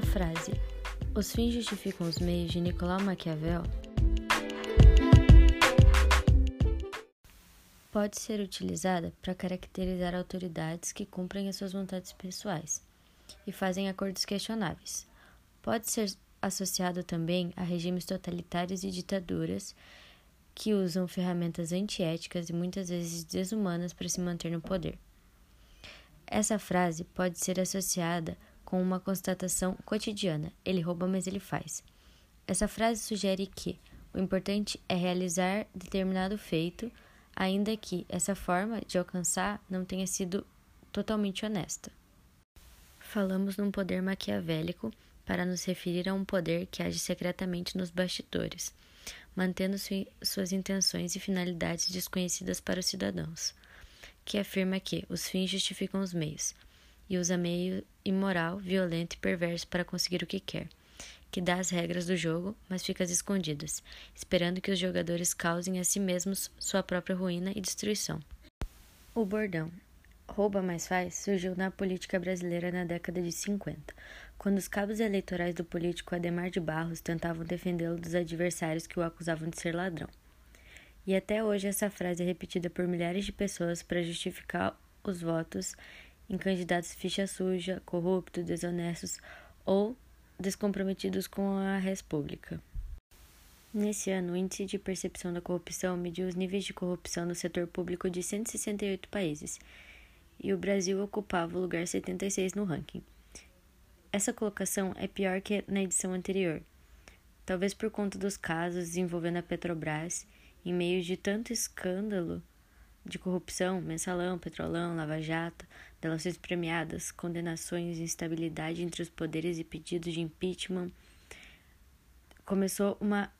A frase Os fins justificam os meios de Nicolau Maquiavel pode ser utilizada para caracterizar autoridades que cumprem as suas vontades pessoais e fazem acordos questionáveis. Pode ser associado também a regimes totalitários e ditaduras que usam ferramentas antiéticas e muitas vezes desumanas para se manter no poder. Essa frase pode ser associada com uma constatação cotidiana: ele rouba, mas ele faz. Essa frase sugere que o importante é realizar determinado feito, ainda que essa forma de alcançar não tenha sido totalmente honesta. Falamos num poder maquiavélico para nos referir a um poder que age secretamente nos bastidores, mantendo suas intenções e finalidades desconhecidas para os cidadãos, que afirma que os fins justificam os meios, e usa meio imoral, violento e perverso para conseguir o que quer, que dá as regras do jogo, mas fica às escondidas, esperando que os jogadores causem a si mesmos sua própria ruína e destruição. O bordão rouba mais faz surgiu na política brasileira na década de 50, quando os cabos eleitorais do político Ademar de Barros tentavam defendê-lo dos adversários que o acusavam de ser ladrão. E até hoje essa frase é repetida por milhares de pessoas para justificar os votos em candidatos ficha suja, corruptos, desonestos ou descomprometidos com a res pública. Nesse ano, o Índice de Percepção da Corrupção mediu os níveis de corrupção no setor público de 168 países e o Brasil ocupava o lugar 76 no ranking. Essa colocação é pior que na edição anterior, talvez por conta dos casos envolvendo a Petrobras, em meio de tanto escândalo de corrupção, mensalão, petrolão, lava-jato, delações premiadas, condenações e instabilidade entre os poderes e pedidos de impeachment, começou uma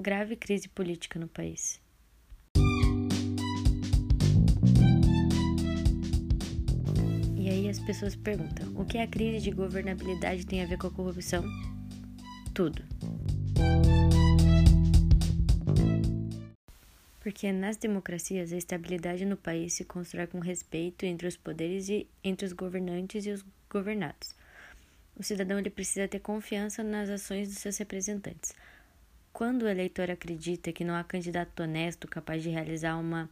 grave crise política no país. as pessoas perguntam: o que a crise de governabilidade tem a ver com a corrupção? Tudo. Porque nas democracias a estabilidade no país se constrói com respeito entre os poderes e entre os governantes e os governados. O cidadão ele precisa ter confiança nas ações dos seus representantes. Quando o eleitor acredita que não há candidato honesto capaz de realizar uma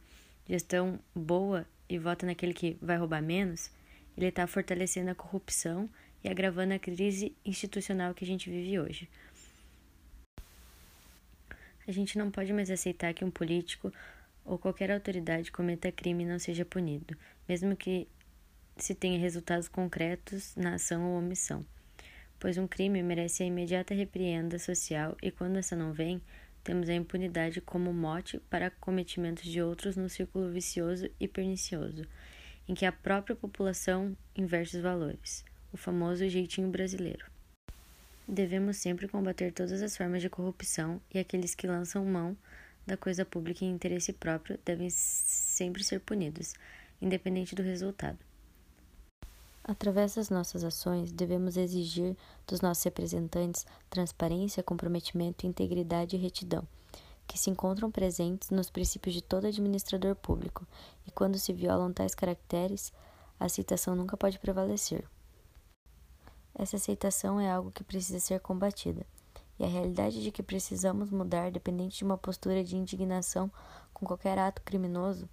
gestão boa e vota naquele que vai roubar menos, ele está fortalecendo a corrupção e agravando a crise institucional que a gente vive hoje. A gente não pode mais aceitar que um político ou qualquer autoridade cometa crime e não seja punido, mesmo que se tenha resultados concretos na ação ou omissão, pois um crime merece a imediata repreenda social e quando essa não vem, temos a impunidade como mote para cometimentos de outros no círculo vicioso e pernicioso em que a própria população inverte os valores, o famoso jeitinho brasileiro. Devemos sempre combater todas as formas de corrupção e aqueles que lançam mão da coisa pública em interesse próprio devem sempre ser punidos, independente do resultado. Através das nossas ações, devemos exigir dos nossos representantes transparência, comprometimento, integridade e retidão que se encontram presentes nos princípios de todo administrador público, e quando se violam tais caracteres, a aceitação nunca pode prevalecer. Essa aceitação é algo que precisa ser combatida, e a realidade de que precisamos mudar dependente de uma postura de indignação com qualquer ato criminoso,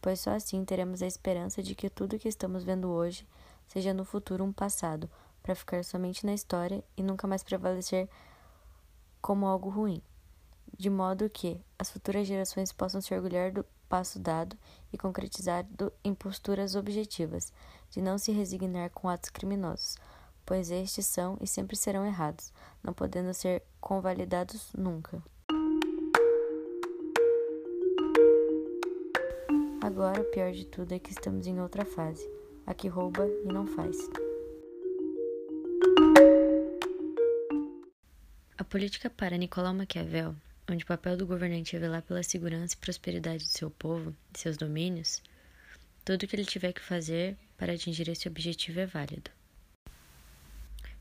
pois só assim teremos a esperança de que tudo o que estamos vendo hoje seja no futuro um passado, para ficar somente na história e nunca mais prevalecer como algo ruim. De modo que as futuras gerações possam se orgulhar do passo dado e concretizado em posturas objetivas, de não se resignar com atos criminosos, pois estes são e sempre serão errados, não podendo ser convalidados nunca. Agora, o pior de tudo é que estamos em outra fase, a que rouba e não faz. A política para Nicolau Maquiavel onde o papel do governante é velar pela segurança e prosperidade do seu povo, de seus domínios, tudo o que ele tiver que fazer para atingir esse objetivo é válido.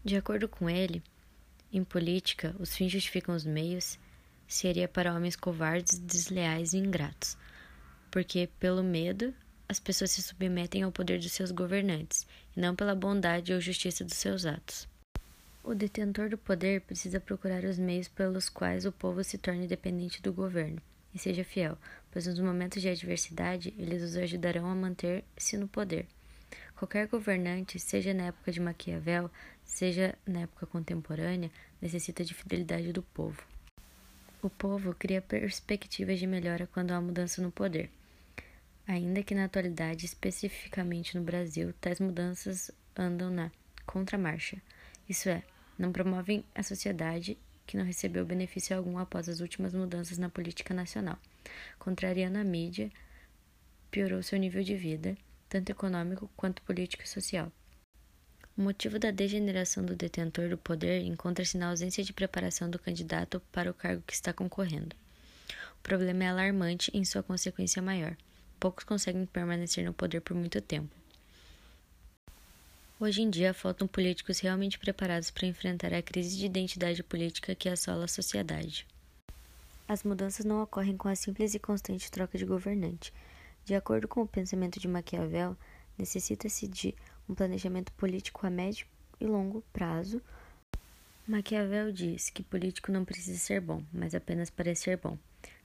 De acordo com ele, em política, os fins justificam os meios seria para homens covardes, desleais e ingratos, porque pelo medo as pessoas se submetem ao poder dos seus governantes, e não pela bondade ou justiça dos seus atos. O detentor do poder precisa procurar os meios pelos quais o povo se torne dependente do governo e seja fiel, pois nos momentos de adversidade eles os ajudarão a manter-se no poder. Qualquer governante, seja na época de Maquiavel, seja na época contemporânea, necessita de fidelidade do povo. O povo cria perspectivas de melhora quando há mudança no poder. Ainda que na atualidade, especificamente no Brasil, tais mudanças andam na contramarcha. Isso é, não promovem a sociedade que não recebeu benefício algum após as últimas mudanças na política nacional. Contrariando a mídia, piorou seu nível de vida, tanto econômico quanto político e social. O motivo da degeneração do detentor do poder encontra-se na ausência de preparação do candidato para o cargo que está concorrendo. O problema é alarmante em sua consequência maior. Poucos conseguem permanecer no poder por muito tempo. Hoje em dia, faltam políticos realmente preparados para enfrentar a crise de identidade política que assola a sociedade. As mudanças não ocorrem com a simples e constante troca de governante. De acordo com o pensamento de Maquiavel, necessita-se de um planejamento político a médio e longo prazo. Maquiavel diz que político não precisa ser bom, mas apenas parecer bom.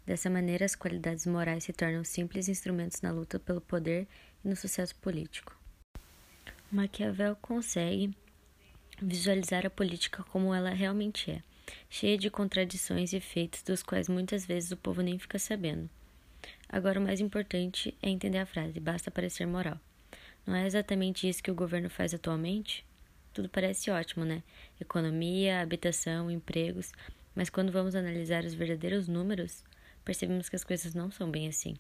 Dessa maneira, as qualidades morais se tornam simples instrumentos na luta pelo poder e no sucesso político. Maquiavel consegue visualizar a política como ela realmente é, cheia de contradições e efeitos dos quais muitas vezes o povo nem fica sabendo. Agora, o mais importante é entender a frase: basta parecer moral. Não é exatamente isso que o governo faz atualmente? Tudo parece ótimo, né? Economia, habitação, empregos, mas quando vamos analisar os verdadeiros números, percebemos que as coisas não são bem assim.